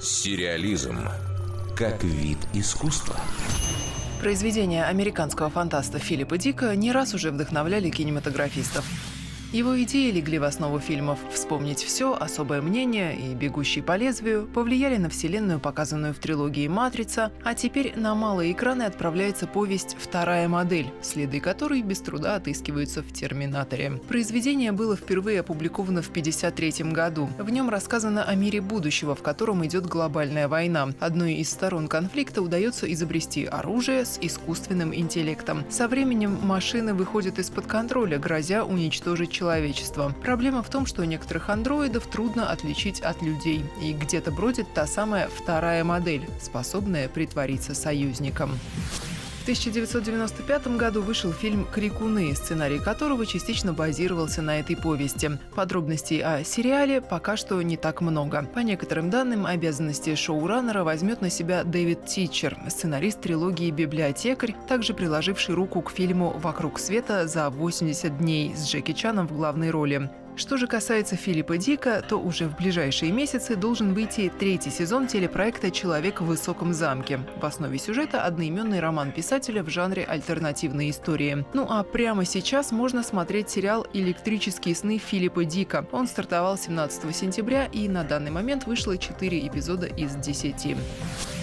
Сериализм как вид искусства. Произведения американского фантаста Филиппа Дика не раз уже вдохновляли кинематографистов. Его идеи легли в основу фильмов «Вспомнить все», «Особое мнение» и «Бегущий по лезвию», повлияли на вселенную, показанную в трилогии «Матрица», а теперь на малые экраны отправляется повесть «Вторая модель», следы которой без труда отыскиваются в «Терминаторе». Произведение было впервые опубликовано в 1953 году. В нем рассказано о мире будущего, в котором идет глобальная война. Одной из сторон конфликта удается изобрести оружие с искусственным интеллектом. Со временем машины выходят из-под контроля, грозя уничтожить человечества. Проблема в том, что некоторых андроидов трудно отличить от людей, и где-то бродит та самая вторая модель, способная притвориться союзником. В 1995 году вышел фильм «Крикуны», сценарий которого частично базировался на этой повести. Подробностей о сериале пока что не так много. По некоторым данным, обязанности шоураннера возьмет на себя Дэвид Тичер, сценарист трилогии «Библиотекарь», также приложивший руку к фильму «Вокруг света за 80 дней» с Джеки Чаном в главной роли. Что же касается Филиппа Дика, то уже в ближайшие месяцы должен выйти третий сезон телепроекта «Человек в высоком замке». В основе сюжета одноименный роман писателя в жанре альтернативной истории. Ну а прямо сейчас можно смотреть сериал «Электрические сны Филиппа Дика». Он стартовал 17 сентября и на данный момент вышло 4 эпизода из 10.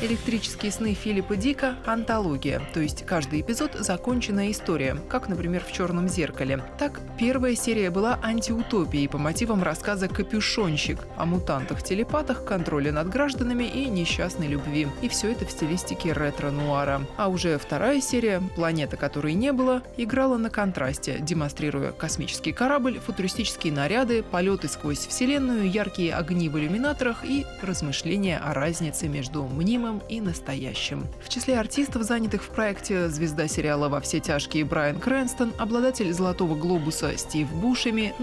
«Электрические сны Филиппа Дика» – антология, то есть каждый эпизод – законченная история, как, например, в «Черном зеркале». Так, первая серия была антиутопией по мотивам рассказа «Капюшонщик» о мутантах-телепатах, контроле над гражданами и несчастной любви. И все это в стилистике ретро-нуара. А уже вторая серия «Планета, которой не было» играла на контрасте, демонстрируя космический корабль, футуристические наряды, полеты сквозь Вселенную, яркие огни в иллюминаторах и размышления о разнице между мнимым и настоящим. В числе артистов, занятых в проекте звезда сериала «Во все тяжкие» Брайан Крэнстон, обладатель «Золотого глобуса» Стив Бушеми,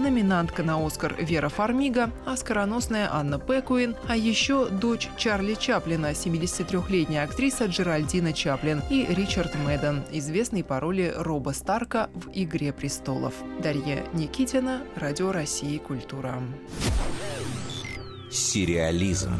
номинантка на «Оскар» Вера Фармига, оскароносная Анна Пекуин, а еще дочь Чарли Чаплина, 73-летняя актриса Джеральдина Чаплин и Ричард Мэдден, известный по роли Роба Старка в «Игре престолов». Дарья Никитина, Радио России «Культура». Сериализм.